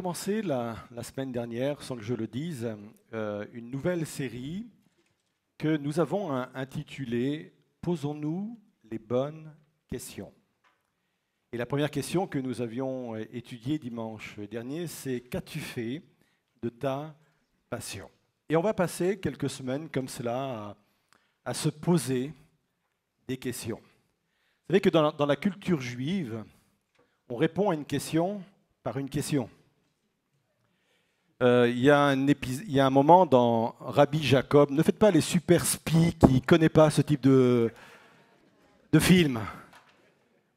commencé la, semaine dernière, sans que je le dise, euh, une nouvelle série que nous avons intitulée Posons-nous les bonnes questions. Et la première question que nous avions étudiée dimanche dernier, c'est Qu'as-tu fait de ta passion? Et on va passer quelques semaines comme cela à, se poser des questions. Vous savez que dans la culture juive, on répond à une question par une question. Euh, il y, a un moment dans Rabbi Jacob, ne faites pas les super spies qui ne connaissent pas ce type de, de film,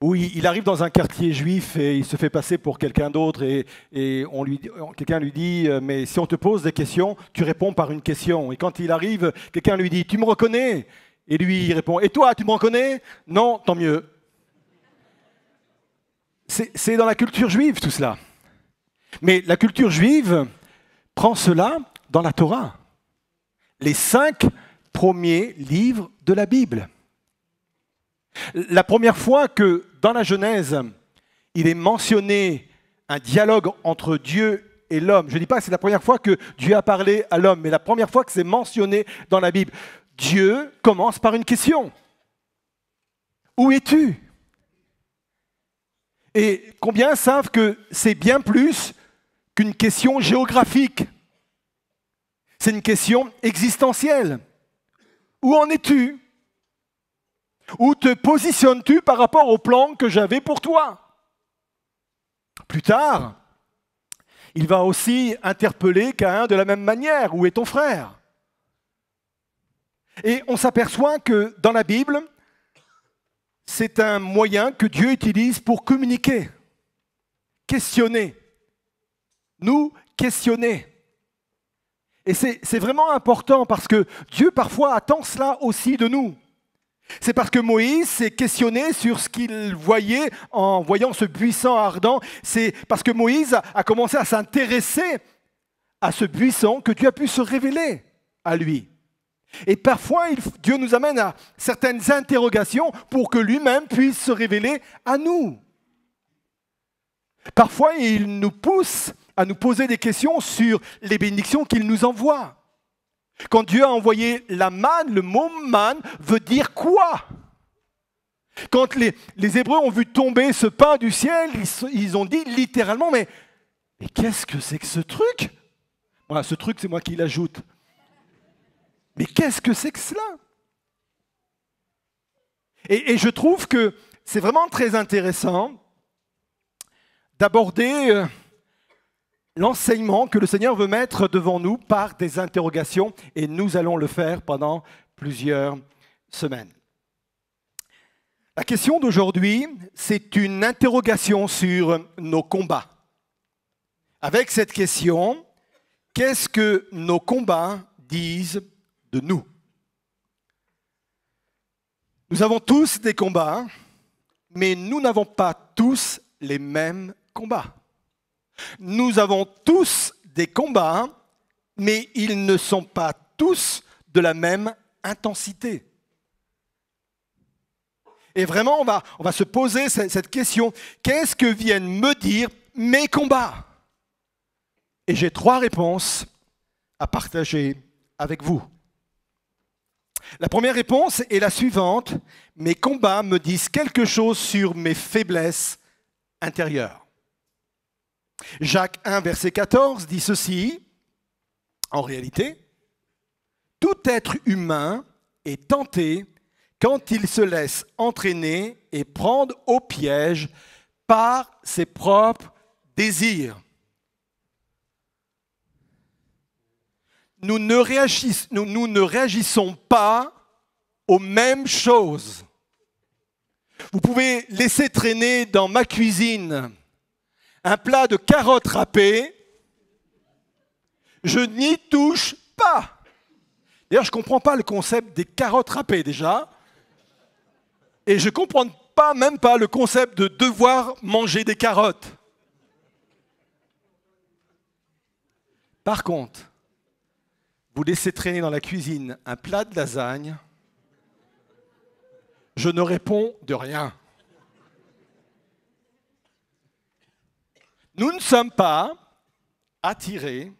où il, arrive dans un quartier juif et il se fait passer pour quelqu'un d'autre et, et on lui, quelqu'un lui dit, euh, mais si on te pose des questions, tu réponds par une question. Et quand il arrive, quelqu'un lui dit, tu me reconnais? Et lui, il répond, et toi, tu me reconnais? Non, tant mieux. C'est dans la culture juive tout cela. Mais la culture juive prend cela dans la Torah. Les cinq premiers livres de la Bible. La première fois que dans la Genèse, il est mentionné un dialogue entre Dieu et l'homme, je ne dis pas que c'est la première fois que Dieu a parlé à l'homme, mais la première fois que c'est mentionné dans la Bible, Dieu commence par une question. Où es-tu? Et combien savent que c'est bien plus qu'une question géographique. C'est une question existentielle. Où en es-tu? Où te positionnes-tu par rapport au plan que j'avais pour toi? Plus tard, il va aussi interpeller Caïn de la même manière. Où est ton frère? Et on s'aperçoit que dans la Bible, c'est un moyen que Dieu utilise pour communiquer, questionner nous questionner. Et c'est vraiment important parce que Dieu parfois attend cela aussi de nous. C'est parce que Moïse s'est questionné sur ce qu'il voyait en voyant ce buisson ardent. C'est parce que Moïse a commencé à s'intéresser à ce buisson que Dieu a pu se révéler à lui. Et parfois, Dieu nous amène à certaines interrogations pour que lui-même puisse se révéler à nous. Parfois, il nous pousse à nous poser des questions sur les bénédictions qu'il nous envoie. Quand Dieu a envoyé la manne, le mot manne veut dire quoi? Quand les, Hébreux ont vu tomber ce pain du ciel, ils, ont dit littéralement, mais, mais qu'est-ce que c'est que ce truc? Voilà, ce truc, c'est moi qui l'ajoute. Mais qu'est-ce que c'est que cela? Et, et je trouve que c'est vraiment très intéressant d'aborder euh, l'enseignement que le Seigneur veut mettre devant nous par des interrogations et nous allons le faire pendant plusieurs semaines. La question d'aujourd'hui, c'est une interrogation sur nos combats. Avec cette question, qu'est-ce que nos combats disent de nous? Nous avons tous des combats, mais nous n'avons pas tous les mêmes combats. Nous avons tous des combats, mais ils ne sont pas tous de la même intensité. Et vraiment, on va, on va se poser cette question, qu'est-ce que viennent me dire mes combats? Et j'ai trois réponses à partager avec vous. La première réponse est la suivante, mes combats me disent quelque chose sur mes faiblesses intérieures. Jacques 1, verset 14 dit ceci, en réalité, tout être humain est tenté quand il se laisse entraîner et prendre au piège par ses propres désirs. Nous ne, réagissons, pas aux mêmes choses. Vous pouvez laisser traîner dans ma cuisine un plat de carottes râpées, je n'y touche pas. D'ailleurs, je ne comprends pas le concept des carottes râpées déjà. Et je ne comprends pas même pas le concept de devoir manger des carottes. Par contre, vous laissez traîner dans la cuisine un plat de lasagne, je ne réponds de rien. Nous ne sommes pas attirés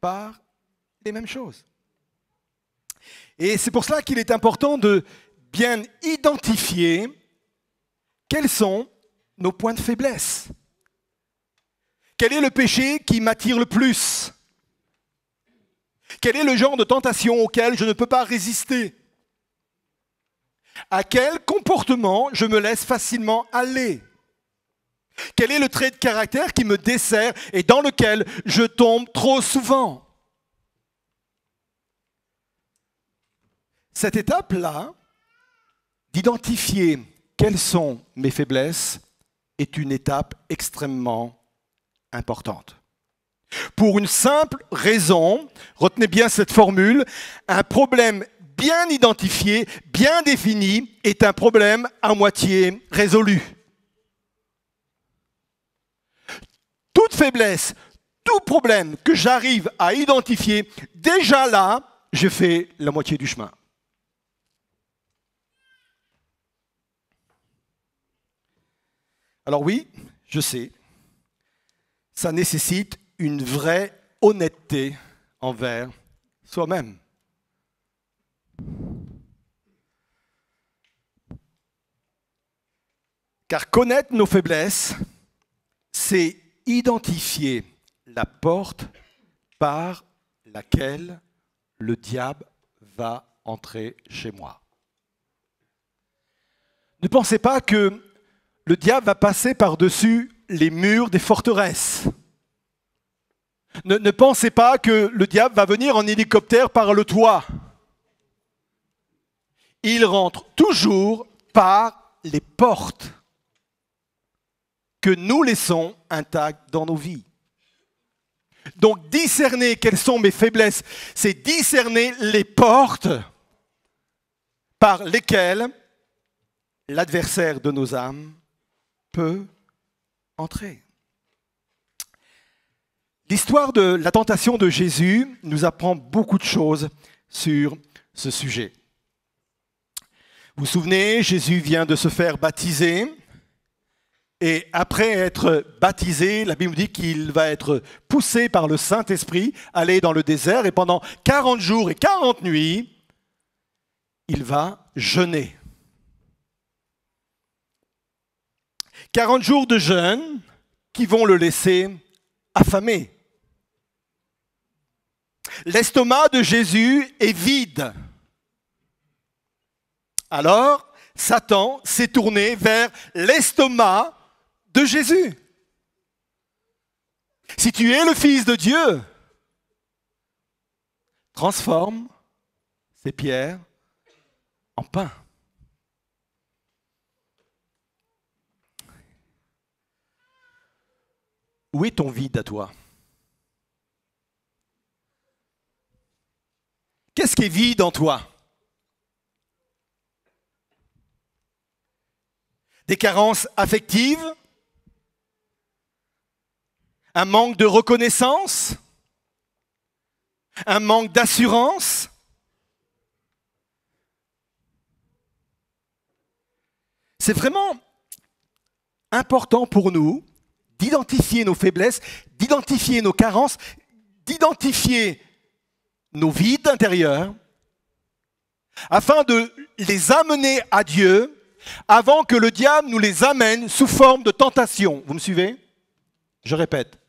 par les mêmes choses. Et c'est pour cela qu'il est important de bien identifier quels sont nos points de faiblesse. Quel est le péché qui m'attire le plus? Quel est le genre de tentation auquel je ne peux pas résister? À quel comportement je me laisse facilement aller? Quel est le trait de caractère qui me dessert et dans lequel je tombe trop souvent? Cette étape-là, d'identifier quelles sont mes faiblesses, est une étape extrêmement importante. Pour une simple raison, retenez bien cette formule, un problème bien identifié, bien défini, est un problème à moitié résolu. Toute faiblesse, tout problème que j'arrive à identifier, déjà là, je fais la moitié du chemin. Alors oui, je sais, ça nécessite une vraie honnêteté envers soi-même. Car connaître nos faiblesses, c'est identifier la porte par laquelle le diable va entrer chez moi. Ne pensez pas que le diable va passer par-dessus les murs des forteresses. Ne, ne, pensez pas que le diable va venir en hélicoptère par le toit. Il rentre toujours par les portes que nous laissons intactes dans nos vies. Donc discerner quelles sont mes faiblesses, c'est discerner les portes par lesquelles l'adversaire de nos âmes peut entrer. L'histoire de la tentation de Jésus nous apprend beaucoup de choses sur ce sujet. Vous vous souvenez, Jésus vient de se faire baptiser. Et après être baptisé, la Bible dit qu'il va être poussé par le Saint-Esprit, aller dans le désert, et pendant 40 jours et 40 nuits, il va jeûner. 40 jours de jeûne qui vont le laisser affamé. L'estomac de Jésus est vide. Alors, Satan s'est tourné vers l'estomac de Jésus. Si tu es le Fils de Dieu, transforme ces pierres en pain. Où est ton vide à toi? Qu'est-ce qui est vide en toi? Des carences affectives? Un manque de reconnaissance? Un manque d'assurance? C'est vraiment important pour nous d'identifier nos faiblesses, d'identifier nos carences, d'identifier nos vides intérieurs, afin de les amener à Dieu avant que le diable nous les amène sous forme de tentation. Vous me suivez? Je répète.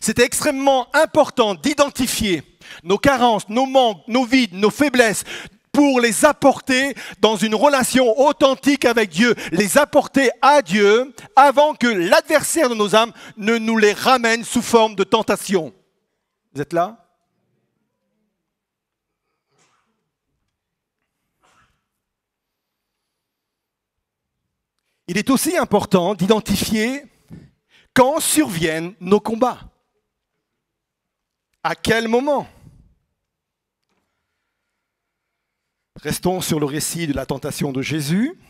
C'est extrêmement important d'identifier nos carences, nos manques, nos vides, nos faiblesses, pour les apporter dans une relation authentique avec Dieu, les apporter à Dieu avant que l'adversaire de nos âmes ne nous les ramène sous forme de tentation. Vous êtes là? Il est aussi important d'identifier quand surviennent nos combats. À quel moment Restons sur le récit de la tentation de Jésus.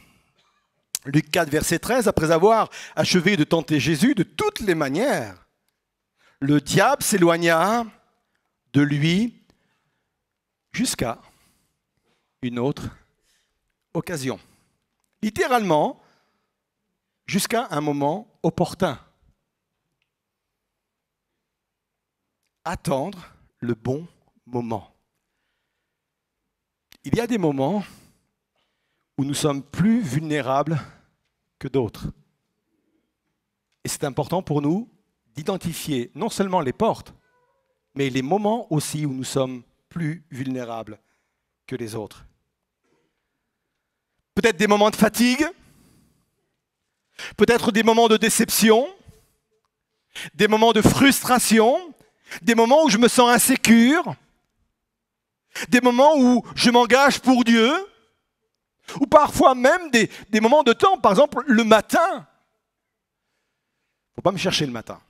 Luc 4, verset 13, après avoir achevé de tenter Jésus de toutes les manières, le diable s'éloigna de lui jusqu'à une autre occasion. Littéralement, jusqu'à un moment opportun. Attendre le bon moment. Il y a des moments où nous sommes plus vulnérables que d'autres. Et c'est important pour nous d'identifier non seulement les portes, mais les moments aussi où nous sommes plus vulnérables que les autres. Peut-être des moments de fatigue, peut-être des moments de déception, des moments de frustration, des moments où je me sens insécure, des moments où je m'engage pour Dieu, ou parfois même des, moments de temps, par exemple le matin. Il ne faut pas me chercher le matin.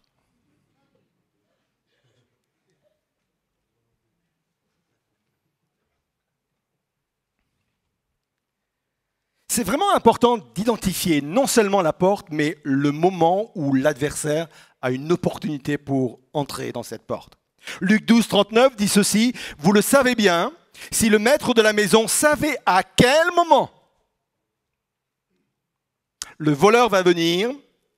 C'est vraiment important d'identifier non seulement la porte, mais le moment où l'adversaire a une opportunité pour entrer dans cette porte. Luc 12, 39 dit ceci, vous le savez bien, si le maître de la maison savait à quel moment le voleur va venir,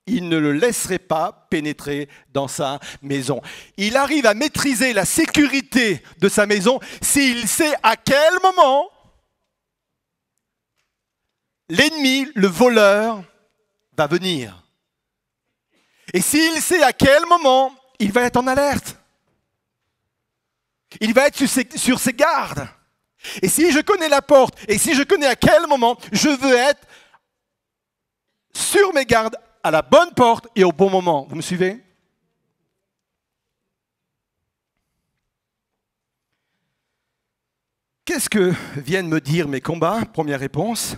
il ne le laisserait pas pénétrer dans sa maison. Il arrive à maîtriser la sécurité de sa maison s'il sait à quel moment l'ennemi, le voleur, va venir. Et s'il sait à quel moment, il va être en alerte. Il va être sur ses, gardes. Et si je connais la porte, et si je connais à quel moment, je veux être sur mes gardes, à la bonne porte et au bon moment. Vous me suivez? Qu'est-ce que viennent me dire mes combats? Première réponse.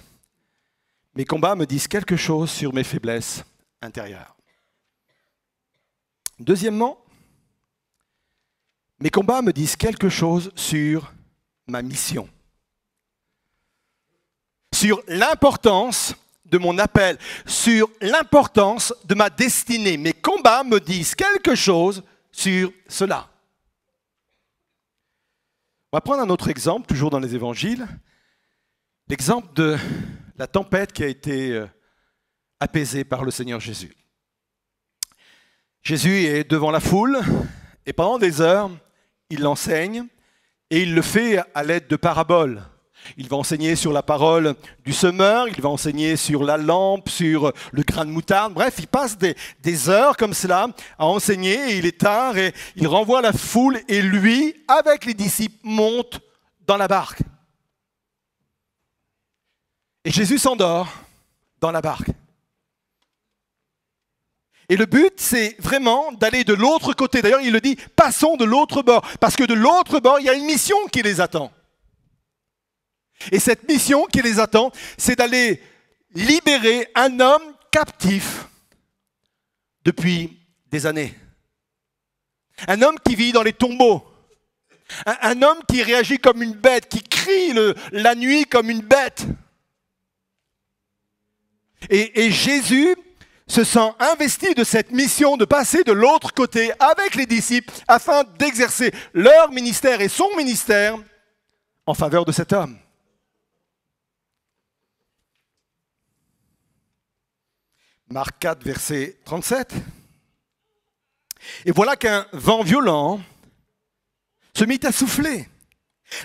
Mes combats me disent quelque chose sur mes faiblesses intérieures. Deuxièmement, mes combats me disent quelque chose sur ma mission, sur l'importance de mon appel, sur l'importance de ma destinée. Mes combats me disent quelque chose sur cela. On va prendre un autre exemple, toujours dans les évangiles, l'exemple de la tempête qui a été euh, apaisée par le Seigneur Jésus. Jésus est devant la foule et pendant des heures, il enseigne et il le fait à l'aide de paraboles. Il va enseigner sur la parole du semeur, il va enseigner sur la lampe, sur le grain de moutarde. Bref, il passe des, des, heures comme cela à enseigner et il est tard et il renvoie la foule et lui, avec les disciples, monte dans la barque. Et Jésus s'endort dans la barque. Et le but, c'est vraiment d'aller de l'autre côté. D'ailleurs, il le dit, passons de l'autre bord. Parce que de l'autre bord, il y a une mission qui les attend. Et cette mission qui les attend, c'est d'aller libérer un homme captif depuis des années. Un homme qui vit dans les tombeaux. Un, homme qui réagit comme une bête, qui crie la nuit comme une bête. et Jésus se sent investi de cette mission de passer de l'autre côté avec les disciples afin d'exercer leur ministère et son ministère en faveur de cet homme. Marc 4, verset 37. Et voilà qu'un vent violent se mit à souffler.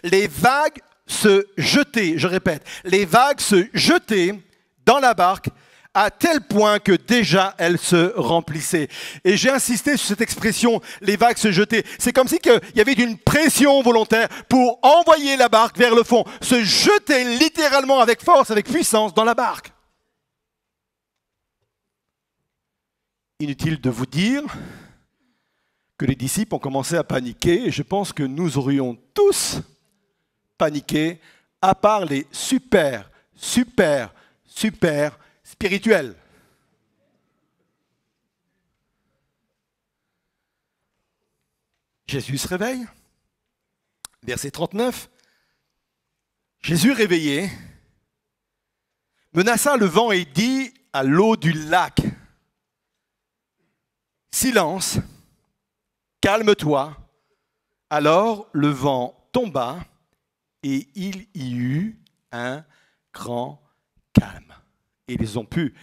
Les vagues se jetaient, je répète, les vagues se jetaient dans la barque à tel point que déjà elle se remplissait. Et j'ai insisté sur cette expression, les vagues se jetaient. C'est comme si il y avait une pression volontaire pour envoyer la barque vers le fond, se jeter littéralement avec force, avec puissance dans la barque. Inutile de vous dire que les disciples ont commencé à paniquer, et je pense que nous aurions tous paniqué, à part les super, super, super spirituel. Jésus se réveille. Verset 39. Jésus réveillé menaça le vent et dit à l'eau du lac, Silence, calme-toi. Alors le vent tomba et il y eut un grand calme ils ont pu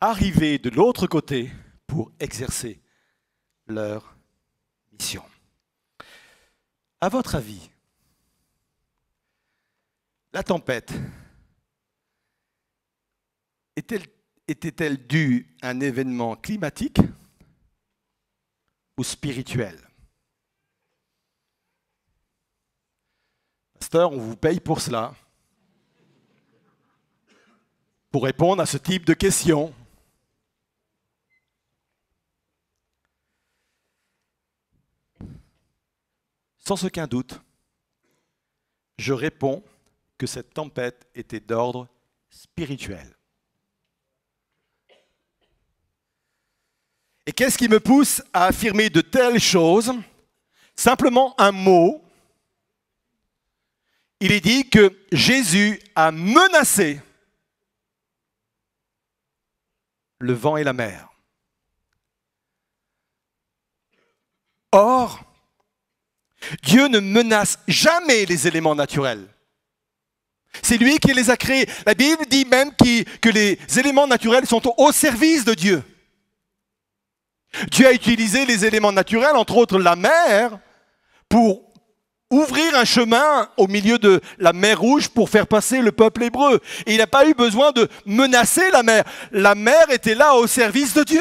arriver de l'autre côté pour exercer leur mission. À votre avis, la tempête était-elle due à un événement climatique ou spirituel? Pasteur, on vous paye pour cela, pour répondre à ce type de questions. Sans aucun doute, je réponds que cette tempête était d'ordre spirituel. Et qu'est-ce qui me pousse à affirmer de telles choses? Simplement un mot. Il est dit que Jésus a menacé le vent et la mer. Or, Dieu ne menace jamais les éléments naturels. C'est lui qui les a créés. La Bible dit même que les éléments naturels sont au service de Dieu. Dieu a utilisé les éléments naturels, entre autres la mer, pour ouvrir un chemin au milieu de la mer Rouge pour faire passer le peuple hébreu. Et il n'a pas eu besoin de menacer la mer. La mer était là au service de Dieu.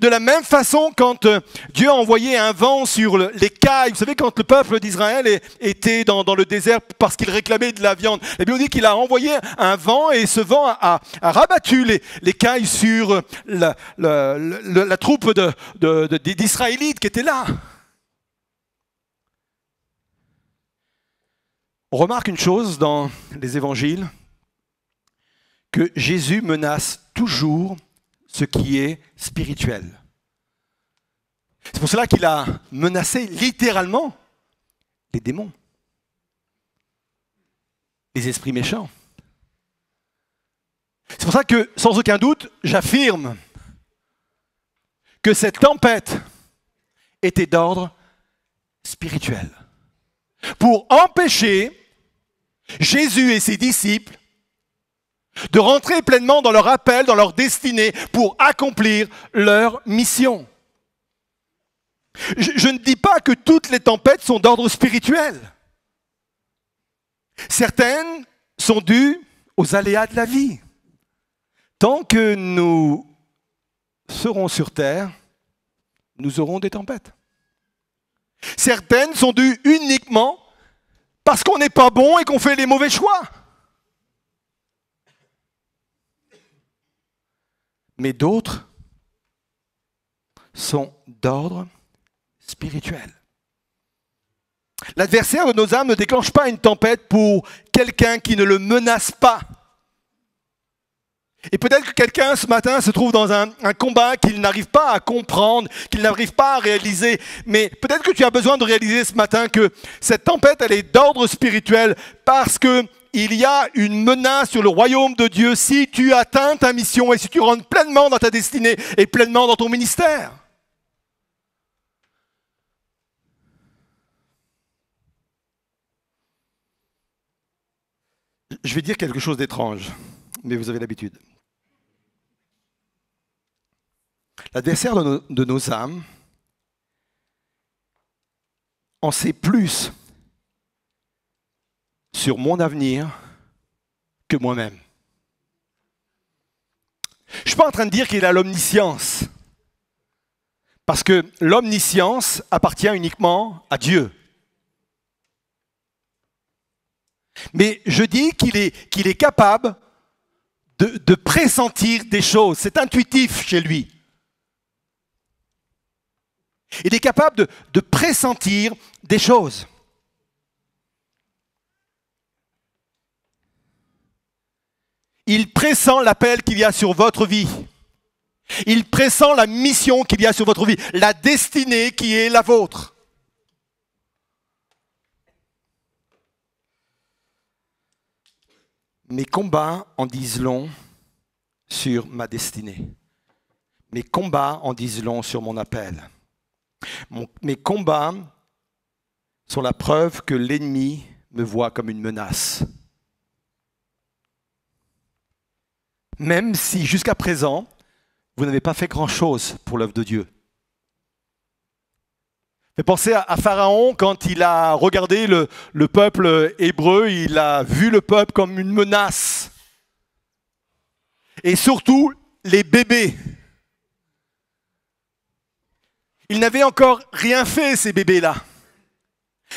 De la même façon, quand euh, Dieu a envoyé un vent sur les cailles, vous savez, quand le peuple d'Israël était dans, le désert parce qu'il réclamait de la viande, la Bible dit qu'il a envoyé un vent et ce vent a, rabattu les, cailles sur la, troupe d'Israélites qui était là. On remarque une chose dans les évangiles, que Jésus menace toujours ce qui est spirituel. C'est pour cela qu'il a menacé littéralement les démons, les esprits méchants. C'est pour ça que, sans aucun doute, j'affirme que cette tempête était d'ordre spirituel. Pour empêcher Jésus et ses disciples de rentrer pleinement dans leur appel, dans leur destinée, pour accomplir leur mission. Je, ne dis pas que toutes les tempêtes sont d'ordre spirituel. Certaines sont dues aux aléas de la vie. Tant que nous serons sur terre, nous aurons des tempêtes. Certaines sont dues uniquement parce qu'on n'est pas bon et qu'on fait les mauvais choix. mais d'autres sont d'ordre spirituel. L'adversaire de nos âmes ne déclenche pas une tempête pour quelqu'un qui ne le menace pas. Et peut-être que quelqu'un ce matin se trouve dans un, combat qu'il n'arrive pas à comprendre, qu'il n'arrive pas à réaliser. Mais peut-être que tu as besoin de réaliser ce matin que cette tempête, elle est d'ordre spirituel parce que il y a une menace sur le royaume de Dieu si tu atteins ta mission et si tu rentres pleinement dans ta destinée et pleinement dans ton ministère. Je vais dire quelque chose d'étrange, mais vous avez l'habitude. L'adversaire de nos âmes en sait plus sur mon avenir que moi-même. Je ne suis pas en train de dire qu'il a l'omniscience, parce que l'omniscience appartient uniquement à Dieu. Mais je dis qu'il est, qu'il est capable de, pressentir des choses. C'est intuitif chez lui. Il est capable de, pressentir des choses. Il pressent l'appel qu'il y a sur votre vie. Il pressent la mission qu'il y a sur votre vie, la destinée qui est la vôtre. Mes combats en disent long sur ma destinée. Mes combats en disent long sur mon appel. Mes combats sont la preuve que l'ennemi me voit comme une menace. même si jusqu'à présent, vous n'avez pas fait grand-chose pour l'œuvre de Dieu. fait penser à, Pharaon quand il a regardé le peuple hébreu, il a vu le peuple comme une menace. Et surtout les bébés. Ils n'avaient encore rien fait, ces bébés-là.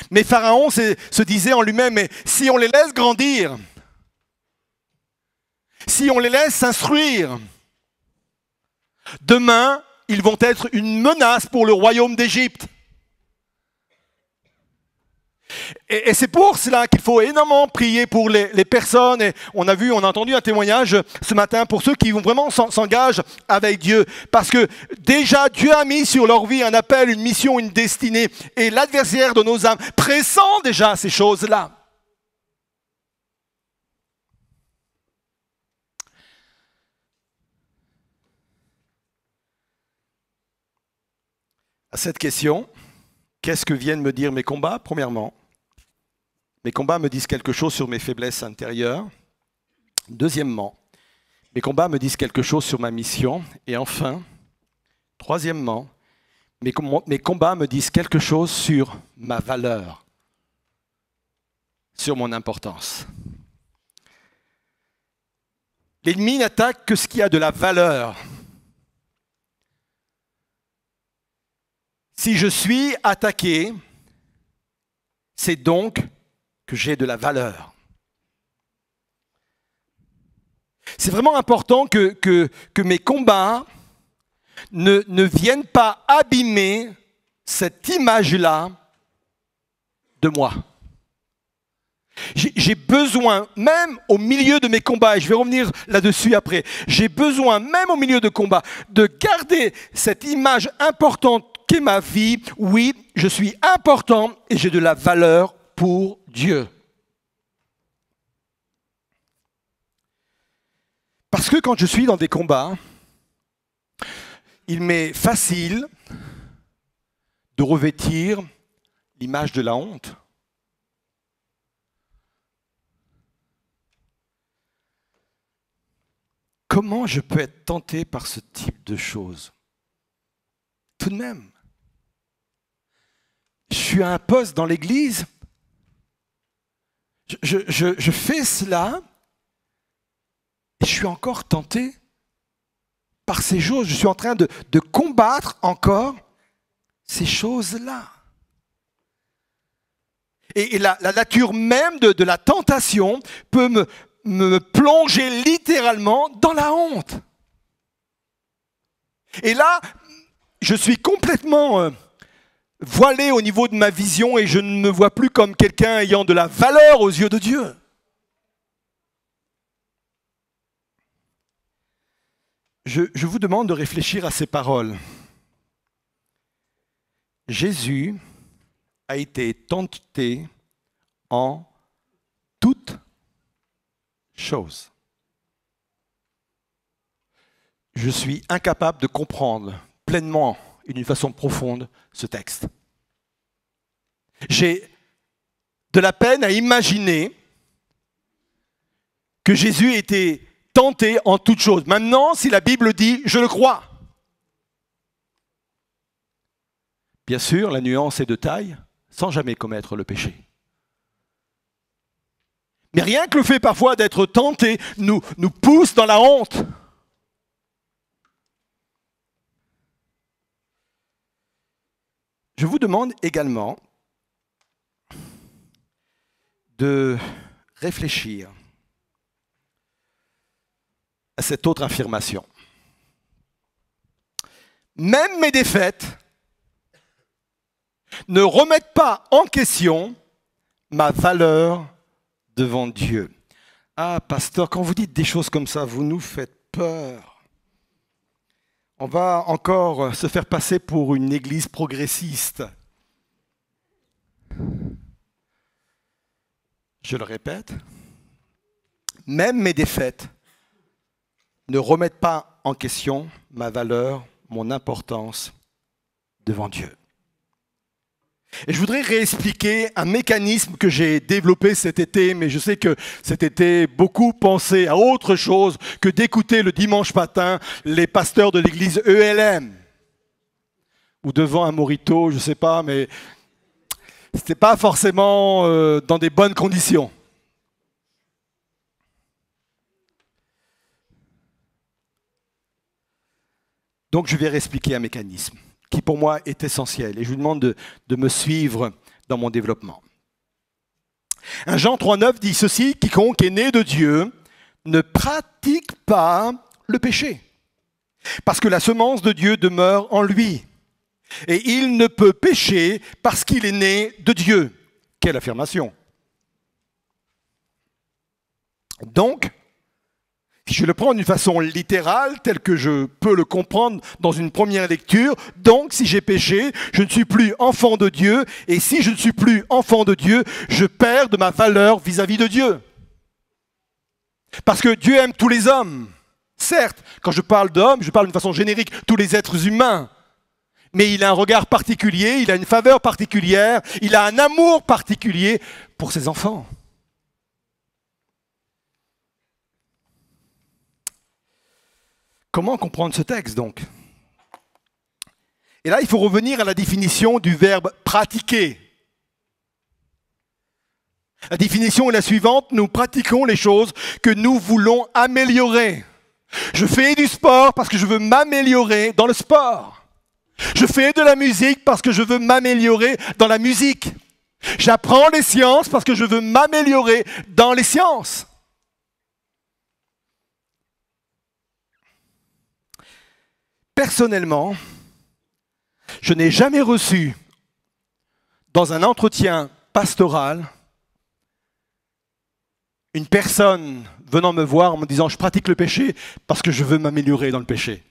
Mais Pharaon se disait en lui-même, si on les laisse grandir, si on les laisse s'instruire, demain, ils vont être une menace pour le royaume d'Égypte. Et, c'est pour cela qu'il faut énormément prier pour les, personnes. Et on a vu, on a entendu un témoignage ce matin pour ceux qui vont vraiment s'engagent avec Dieu. Parce que déjà, Dieu a mis sur leur vie un appel, une mission, une destinée. Et l'adversaire de nos âmes pressent déjà ces choses-là. À cette question, qu'est-ce que viennent me dire mes combats Premièrement, mes combats me disent quelque chose sur mes faiblesses intérieures. Deuxièmement, mes combats me disent quelque chose sur ma mission. Et enfin, troisièmement, mes, combats me disent quelque chose sur ma valeur, sur mon importance. L'ennemi n'attaque que ce qui a de la valeur. Si je suis attaqué, c'est donc j'ai de la valeur. C'est vraiment important que, que, mes combats ne, ne viennent pas abîmer cette image-là de moi. J'ai besoin, même au milieu de mes combats, et je vais revenir là-dessus après, j'ai besoin, même au milieu de combats, de garder cette image importante qu'est ma vie. Oui, je suis important et j'ai de la valeur pour Dieu. Parce que quand je suis dans des combats, il m'est facile de revêtir l'image de la honte. Comment je peux être tenté par ce type de choses? Tout de même, je suis à un poste dans l'Église je, fais cela et je suis encore tenté par ces choses. Je suis en train de, combattre encore ces choses-là. Et, la, nature même de, la tentation peut me, plonger littéralement dans la honte. Et là, je suis complètement euh, voilé au niveau de ma vision et je ne me vois plus comme quelqu'un ayant de la valeur aux yeux de Dieu. Je, vous demande de réfléchir à ces paroles. Jésus a été tenté en toutes choses. Je suis incapable de comprendre pleinement et d'une façon profonde ce texte. J'ai de la peine à imaginer que Jésus était tenté en toutes choses. Maintenant, si la Bible dit, je le crois. Bien sûr, la nuance est de taille, sans jamais commettre le péché. Mais rien que le fait parfois d'être tenté nous, nous pousse dans la honte. Je vous demande également de réfléchir à cette autre affirmation. Même mes défaites ne remettent pas en question ma valeur devant Dieu. Ah, pasteur, quand vous dites des choses comme ça, vous nous faites peur on va encore se faire passer pour une église progressiste. Je le répète, même mes défaites ne remettent pas en question ma valeur, mon importance devant Dieu. Et je voudrais réexpliquer un mécanisme que j'ai développé cet été, mais je sais que cet été, beaucoup pensaient à autre chose que d'écouter le dimanche matin les pasteurs de l'église ELM. ou devant un morito, je ne sais pas, mais c'était pas forcément euh, dans des bonnes conditions. Donc je vais réexpliquer un mécanisme qui pour moi est essentiel et je vous demande de, me suivre dans mon développement. Un Jean 3.9 dit ceci, quiconque est né de Dieu ne pratique pas le péché, parce que la semence de Dieu demeure en lui. Et il ne peut pécher parce qu'il est né de Dieu. Quelle affirmation. Donc, si je le prends d'une façon littérale, telle que je peux le comprendre dans une première lecture, donc si j'ai péché, je ne suis plus enfant de Dieu, et si je ne suis plus enfant de Dieu, je perds de ma valeur vis-à-vis de Dieu. Parce que Dieu aime tous les hommes. Certes, quand je parle d'hommes, je parle d'une façon générique, tous les êtres humains mais il a un regard particulier, il a une faveur particulière, il a un amour particulier pour ses enfants. Comment comprendre ce texte donc? Et là, il faut revenir à la définition du verbe pratiquer. La définition est la suivante, nous pratiquons les choses que nous voulons améliorer. Je fais du sport parce que je veux m'améliorer dans le sport. Je fais de la musique parce que je veux m'améliorer dans la musique. J'apprends les sciences parce que je veux m'améliorer dans les sciences. Personnellement, je n'ai jamais reçu dans un entretien pastoral une personne venant me voir en me disant je pratique le péché parce que je veux m'améliorer dans le péché.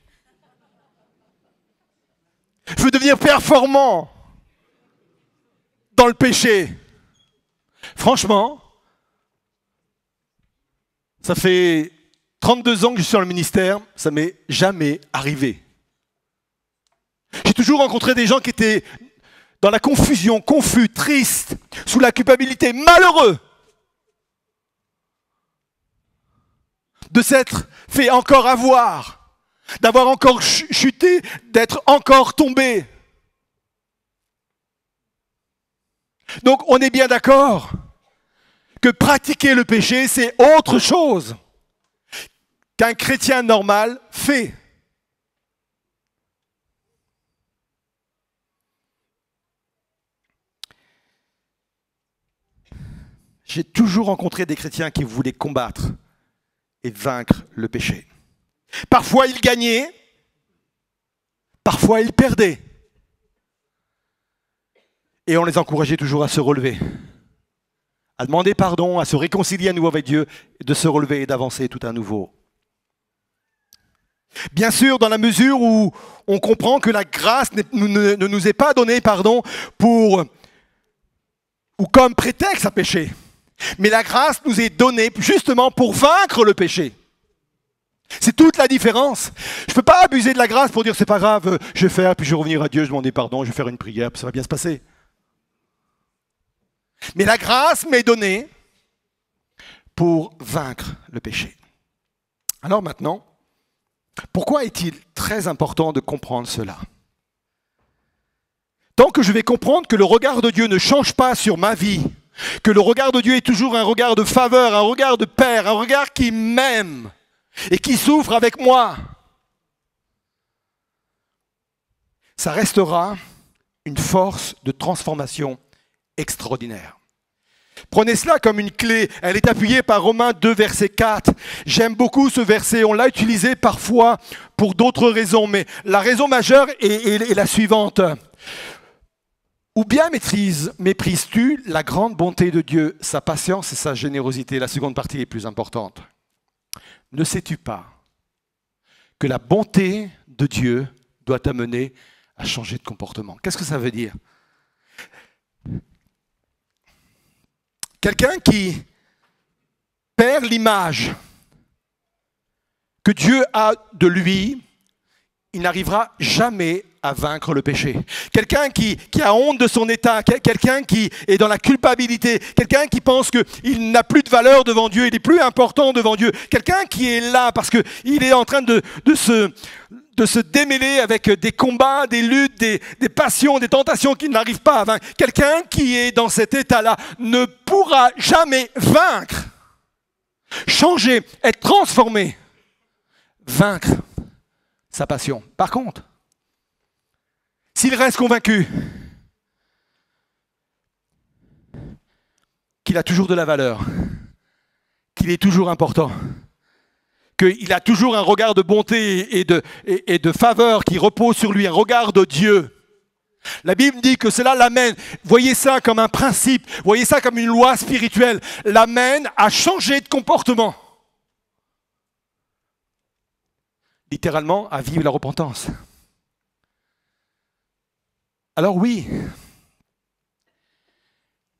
Je veux devenir performant dans le péché. Franchement, ça fait 32 ans que je suis dans le ministère, ça m'est jamais arrivé. J'ai toujours rencontré des gens qui étaient dans la confusion, confus, tristes, sous la culpabilité, malheureux de s'être fait encore avoir d'avoir encore chuté, d'être encore tombé. Donc on est bien d'accord que pratiquer le péché, c'est autre chose qu'un chrétien normal fait. J'ai toujours rencontré des chrétiens qui voulaient combattre et vaincre le péché. Parfois ils gagnaient, parfois ils perdaient. Et on les encourageait toujours à se relever, à demander pardon, à se réconcilier à nouveau avec Dieu, de se relever et d'avancer tout à nouveau. Bien sûr, dans la mesure où on comprend que la grâce ne, nous est pas donnée, pardon, pour ou comme prétexte à pécher. Mais la grâce nous est donnée justement pour vaincre le péché. C'est toute la différence. Je ne peux pas abuser de la grâce pour dire c'est pas grave, je vais faire, puis je vais revenir à Dieu, je demander pardon, je vais faire une prière, puis ça va bien se passer. Mais la grâce m'est donnée pour vaincre le péché. Alors maintenant, pourquoi est-il très important de comprendre cela? Tant que je vais comprendre que le regard de Dieu ne change pas sur ma vie, que le regard de Dieu est toujours un regard de faveur, un regard de Père, un regard qui m'aime, et qui souffre avec moi, ça restera une force de transformation extraordinaire. Prenez cela comme une clé. Elle est appuyée par Romains 2, verset 4. J'aime beaucoup ce verset. On l'a utilisé parfois pour d'autres raisons, mais la raison majeure est, la suivante. Ou bien méprises-tu la grande bonté de Dieu, sa patience et sa générosité? La seconde partie est plus importante. Ne sais-tu pas que la bonté de Dieu doit t'amener à changer de comportement? Qu'est-ce que ça veut dire? Quelqu'un qui perd l'image que Dieu a de lui, il n'arrivera jamais à vaincre le péché. Quelqu'un qui, a honte de son état, quelqu'un qui est dans la culpabilité, quelqu'un qui pense qu'il n'a plus de valeur devant Dieu, il est plus important devant Dieu, quelqu'un qui est là parce qu'il est en train de, se, de se démêler avec des combats, des luttes, des, des passions, des tentations qui n'arrivent pas à vaincre. Quelqu'un qui est dans cet état-là ne pourra jamais vaincre, changer, être transformé, vaincre sa passion. Par contre, s'il reste convaincu qu'il a toujours de la valeur, qu'il est toujours important, qu'il a toujours un regard de bonté et de, faveur qui repose sur lui, un regard de Dieu. La Bible dit que cela l'amène, voyez ça comme un principe, voyez ça comme une loi spirituelle, l'amène à changer de comportement. Littéralement, à vivre la repentance. Alors oui,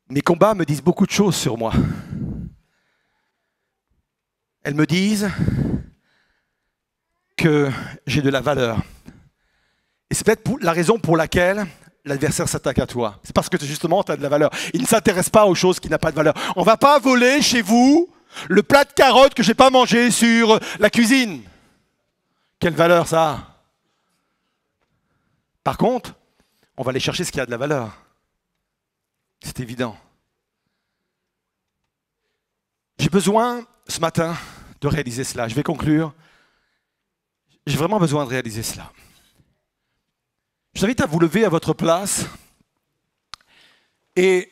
mes combats me disent beaucoup de choses sur moi. Elles me disent que j'ai de la valeur. Et c'est peut-être la raison pour laquelle l'adversaire s'attaque à toi. C'est parce que justement, tu as de la valeur. Il ne s'intéresse pas aux choses qui n'ont pas de valeur. On va pas voler chez vous le plat de carottes que je n'ai pas mangé sur la cuisine. Quelle valeur ça a? Par contre, on va aller chercher ce qui a de la valeur. C'est évident. J'ai besoin ce matin de réaliser cela. Je vais conclure. J'ai vraiment besoin de réaliser cela. Je vous invite à vous lever à votre place et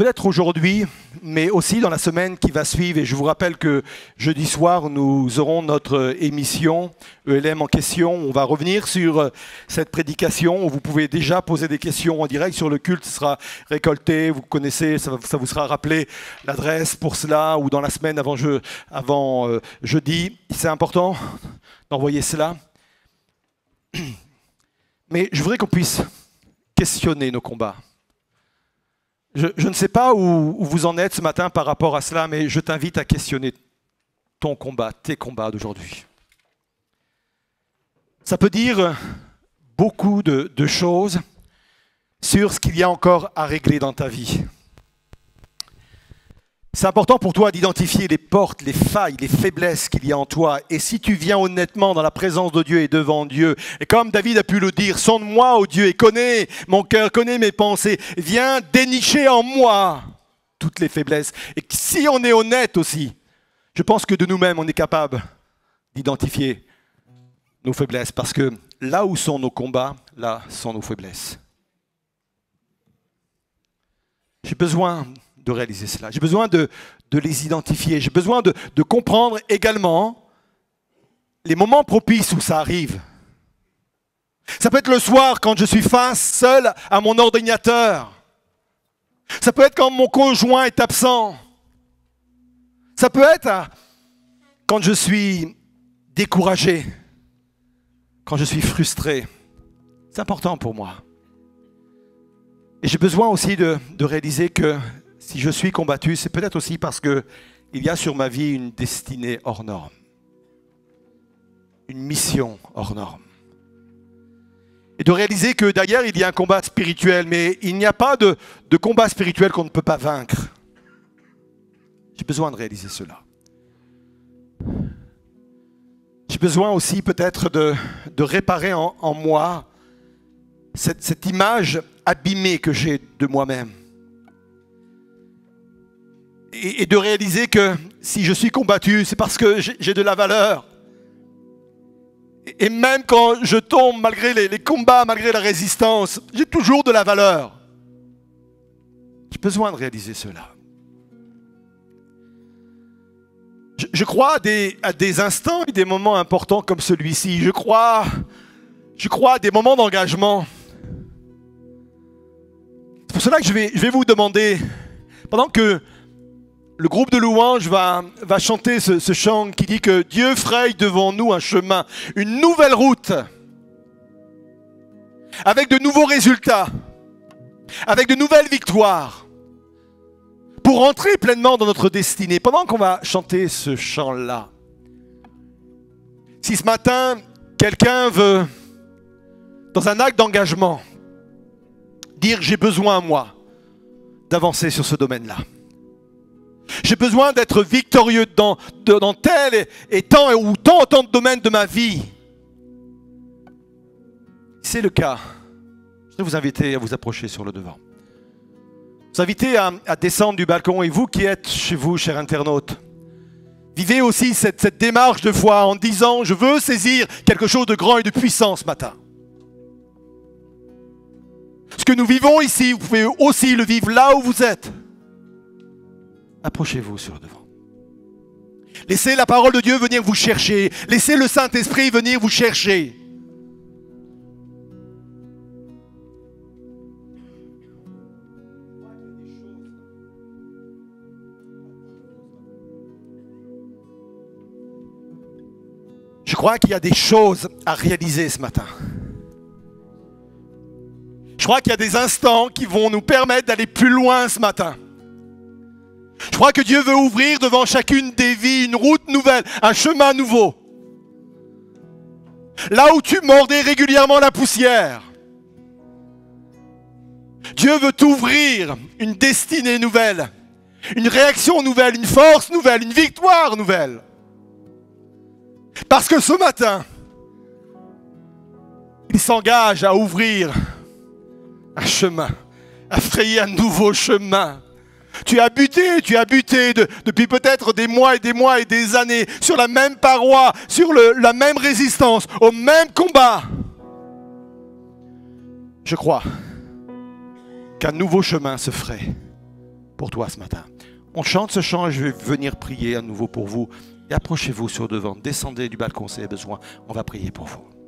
peut-être aujourd'hui, mais aussi dans la semaine qui va suivre. Et je vous rappelle que jeudi soir, nous aurons notre émission ELM en question. On va revenir sur cette prédication. Vous pouvez déjà poser des questions en direct sur le culte. Ce sera récolté. Vous connaissez, ça, vous sera rappelé l'adresse pour cela ou dans la semaine avant, avant euh, jeudi. C'est important d'envoyer cela. Mais je voudrais qu'on puisse questionner nos combats. Je, ne sais pas où, vous en êtes ce matin par rapport à cela, mais je t'invite à questionner ton combat, tes combats d'aujourd'hui. Ça peut dire beaucoup de, de choses sur ce qu'il y a encore à régler dans ta vie. C'est important pour toi d'identifier les portes, les failles, les faiblesses qu'il y a en toi. Et si tu viens honnêtement dans la présence de Dieu et devant Dieu, et comme David a pu le dire, sonde-moi, ô Dieu, et connais mon cœur, connais mes pensées, viens dénicher en moi toutes les faiblesses. Et si on est honnête aussi, je pense que de nous-mêmes, on est capable d'identifier nos faiblesses, parce que là où sont nos combats, là sont nos faiblesses. J'ai besoin de réaliser cela. J'ai besoin de, les identifier. J'ai besoin de, comprendre également les moments propices où ça arrive. Ça peut être le soir quand je suis face seul à mon ordinateur. Ça peut être quand mon conjoint est absent. Ça peut être quand je suis découragé, quand je suis frustré. C'est important pour moi. Et j'ai besoin aussi de réaliser que si je suis combattu, c'est peut-être aussi parce que il y a sur ma vie une destinée hors norme, une mission hors norme. Et de réaliser que d'ailleurs, il y a un combat spirituel, mais il n'y a pas de, combat spirituel qu'on ne peut pas vaincre. J'ai besoin de réaliser cela. J'ai besoin aussi peut-être de, réparer en, moi cette image abîmée que j'ai de moi-même et, de réaliser que si je suis combattu, c'est parce que j'ai de la valeur. Et même quand je tombe, malgré les, combats, malgré la résistance, j'ai toujours de la valeur. J'ai besoin de réaliser cela. Je, crois à des, instants et des moments importants comme celui-ci. Je crois, je crois à des moments d'engagement. C'est pour cela que je vais, je vais vous demander, pendant que le groupe de louanges va, chanter ce, chant qui dit que Dieu fraye devant nous un chemin, une nouvelle route, avec de nouveaux résultats, avec de nouvelles victoires, pour entrer pleinement dans notre destinée. Pendant qu'on va chanter ce chant-là, si ce matin quelqu'un veut, dans un acte d'engagement, dire j'ai besoin, moi, d'avancer sur ce domaine-là. J'ai besoin d'être victorieux dans, dans tel et, tant ou tant, tant de domaines de ma vie. c'est le cas, je vais vous inviter à vous approcher sur le devant. Vous inviter à, à descendre du balcon et vous qui êtes chez vous, chers internautes, vivez aussi cette, cette démarche de foi en disant, je veux saisir quelque chose de grand et de puissant ce matin. Ce que nous vivons ici, vous pouvez aussi le vivre là où vous êtes. Approchez-vous sur le devant. Laissez la parole de Dieu venir vous chercher. Laissez le Saint-Esprit venir vous chercher. Je crois qu'il y a des choses à réaliser ce matin. Je crois qu'il y a des instants qui vont nous permettre d'aller plus loin ce matin. Je crois que Dieu veut ouvrir devant chacune des vies une route nouvelle, un chemin nouveau. Là où tu mordais régulièrement la poussière, Dieu veut t'ouvrir une destinée nouvelle, une réaction nouvelle, une force nouvelle, une victoire nouvelle. Parce que ce matin, il s'engage à ouvrir un chemin, à frayer un nouveau chemin tu as buté, tu as buté depuis peut-être des mois et des mois et des années sur la même paroi, sur la même résistance, au même combat. Je crois qu'un nouveau chemin se ferait pour toi ce matin. On chante ce chant et je vais venir prier à nouveau pour vous. Et approchez-vous sur devant, descendez du balcon si vous avez besoin. On va prier pour vous.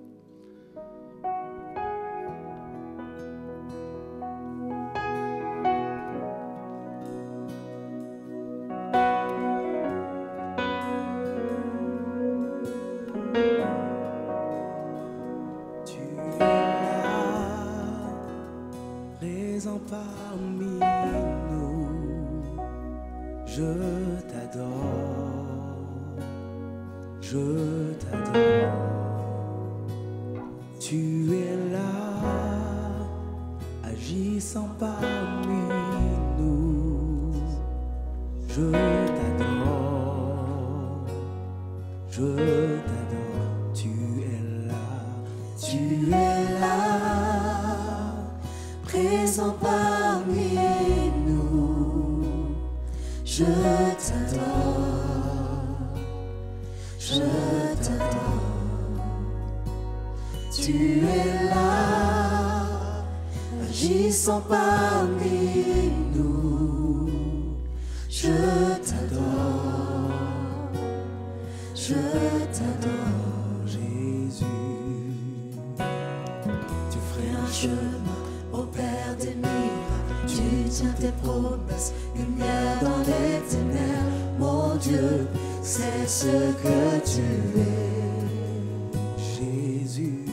Tu tiens tes promesses, lumière dans les ténèbres, mon Dieu, c'est ce que tu es. Jésus,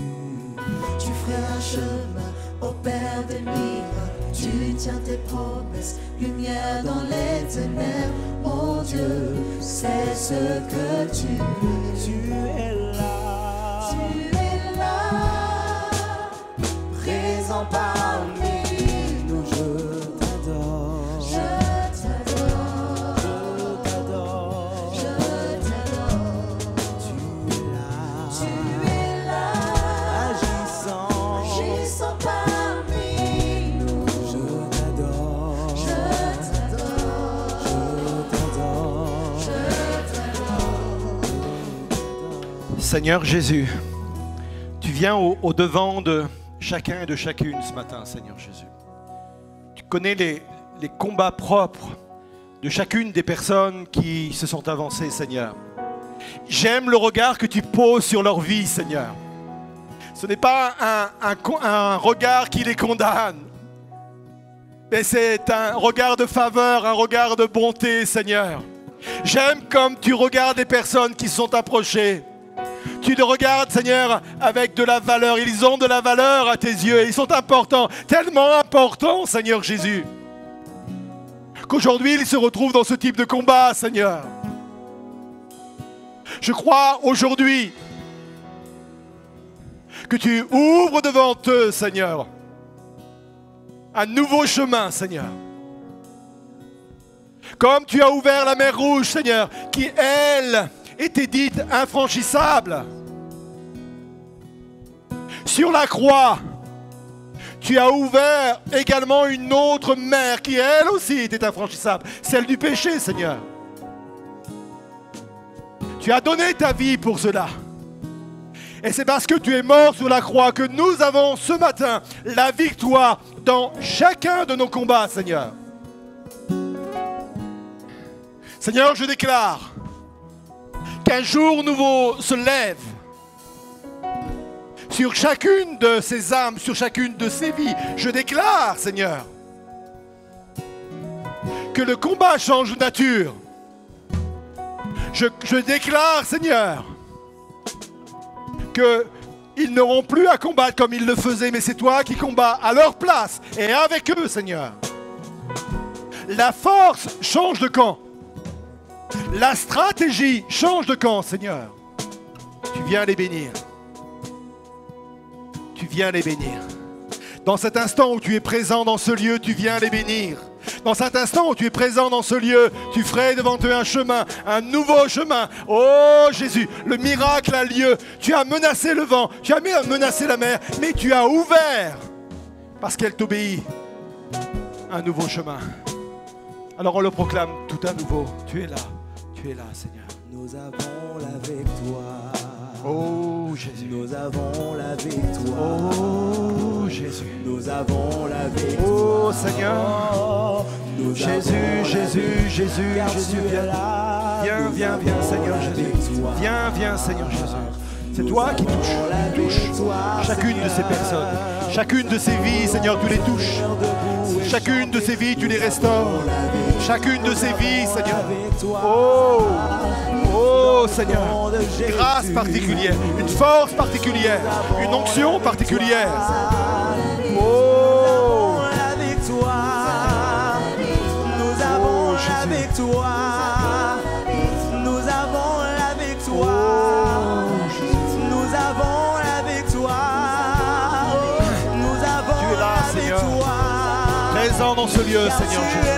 tu ferais un chemin au Père des miracles, tu tiens tes promesses, lumière dans les ténèbres, mon Dieu, c'est ce que tu es. Tu es là, tu es là, présent par Seigneur Jésus, tu viens au, devant de chacun et de chacune ce matin, Seigneur Jésus. Tu connais les, combats propres de chacune des personnes qui se sont avancées, Seigneur. J'aime le regard que tu poses sur leur vie, Seigneur. Ce n'est pas un, regard qui les condamne, mais c'est un regard de faveur, un regard de bonté, Seigneur. J'aime comme tu regardes les personnes qui sont approchées. Tu les regardes, Seigneur, avec de la valeur. Ils ont de la valeur à tes yeux. Ils sont importants, tellement importants, Seigneur Jésus. Qu'aujourd'hui, ils se retrouvent dans ce type de combat, Seigneur. Je crois aujourd'hui que tu ouvres devant eux, Seigneur, un nouveau chemin, Seigneur. Comme tu as ouvert la mer rouge, Seigneur, qui, elle, était dite infranchissable. sur la croix, tu as ouvert également une autre mer qui elle aussi était infranchissable, celle du péché, Seigneur. Tu as donné ta vie pour cela. Et c'est parce que tu es mort sur la croix que nous avons ce matin la victoire dans chacun de nos combats, Seigneur. Seigneur, je déclare qu'un jour nouveau se lève sur chacune de ces âmes, sur chacune de ces vies. Je déclare, Seigneur, que le combat change de nature. Je, je déclare, Seigneur, qu'ils n'auront plus à combattre comme ils le faisaient, mais c'est toi qui combats à leur place et avec eux, Seigneur. La force change de camp. La stratégie change de camp, Seigneur. Tu viens les bénir. Tu viens les bénir. Dans cet instant où tu es présent dans ce lieu, tu viens les bénir. Dans cet instant où tu es présent dans ce lieu, tu ferais devant eux un chemin, un nouveau chemin. Oh Jésus, le miracle a lieu. Tu as menacé le vent, tu as menacé la mer, mais tu as ouvert, parce qu'elle t'obéit, un nouveau chemin. Alors on le proclame tout à nouveau. Tu es là, tu es là Seigneur. Nous avons la victoire. Oh Jésus. Nous avons la victoire. Oh Jésus. Nous avons la victoire. Oh Seigneur. Nous Jésus, Jésus. Jésus, Jésus, viens. là. Viens, viens, viens, Seigneur Jésus. victoire. Viens, viens, Seigneur Jésus. C'est toi qui touches, chacune de ces personnes, chacune de ces vies, Seigneur, tu les touches. Chacune de ces vies, tu les restaures. Chacune de ces vies, Seigneur. Oh, oh Seigneur, grâce particulière, une force particulière, une onction particulière. Dans ce lieu, Seigneur Jésus.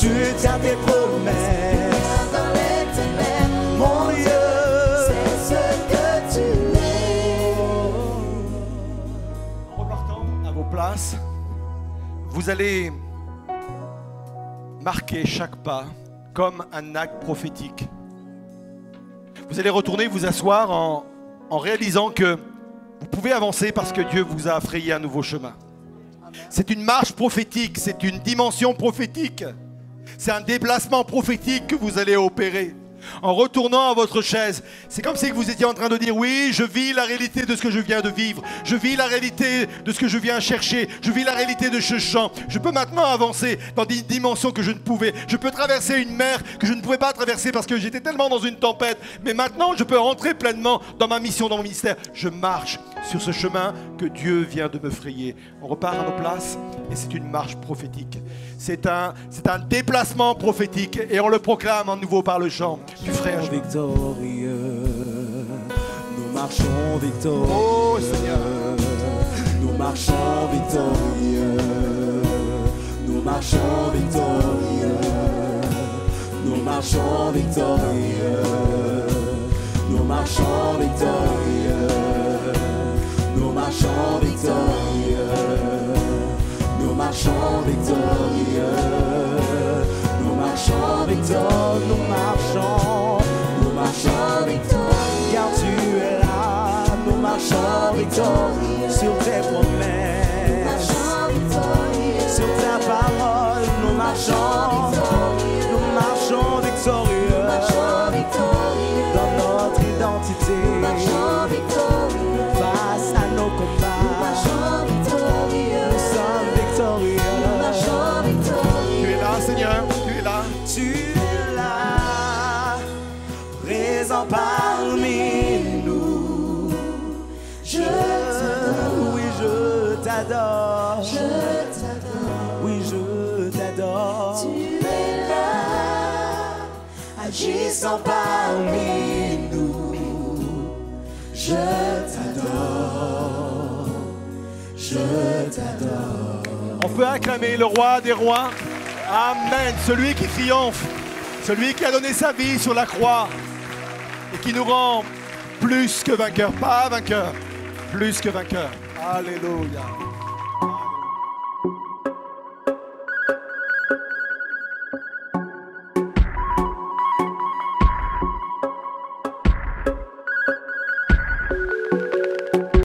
Tu tiens tes promesses, mon Dieu. En repartant à vos places, vous allez marquer chaque pas comme un acte prophétique. Vous allez retourner vous asseoir en, en réalisant que vous pouvez avancer parce que Dieu vous a frayé un nouveau chemin. C'est une marche prophétique, c'est une dimension prophétique. C'est un déplacement prophétique que vous allez opérer. En retournant à votre chaise, c'est comme si vous étiez en train de dire oui, je vis la réalité de ce que je viens de vivre. Je vis la réalité de ce que je viens chercher. Je vis la réalité de ce chant. Je peux maintenant avancer dans des dimensions que je ne pouvais. Je peux traverser une mer que je ne pouvais pas traverser parce que j'étais tellement dans une tempête. Mais maintenant, je peux rentrer pleinement dans ma mission, dans mon ministère. Je marche sur ce chemin que Dieu vient de me frayer. On repart à nos places et c'est une marche prophétique. C'est un, c'est un déplacement prophétique et on le proclame en nouveau par le chant du frère. victorieux. Nous marchons victorieux. Oh Seigneur. Nous marchons victorieux. Nous marchons victorieux. Nous marchons victorieux. Nous marchons victorieux. Nous marchons victorieux. Nous marchons victorieux. Nous marchons victorieux. Nous marchons. Nous marchons victorieux. Car tu es là. Nous marchons victorieux. Sur tes promesses. Sur ta parole. Nous marchons. Parmi nous. Je t'adore. Je t'adore. On peut acclamer le roi des rois. Amen. Celui qui triomphe. Celui qui a donné sa vie sur la croix. Et qui nous rend plus que vainqueurs. Pas vainqueurs. Plus que vainqueurs. Alléluia.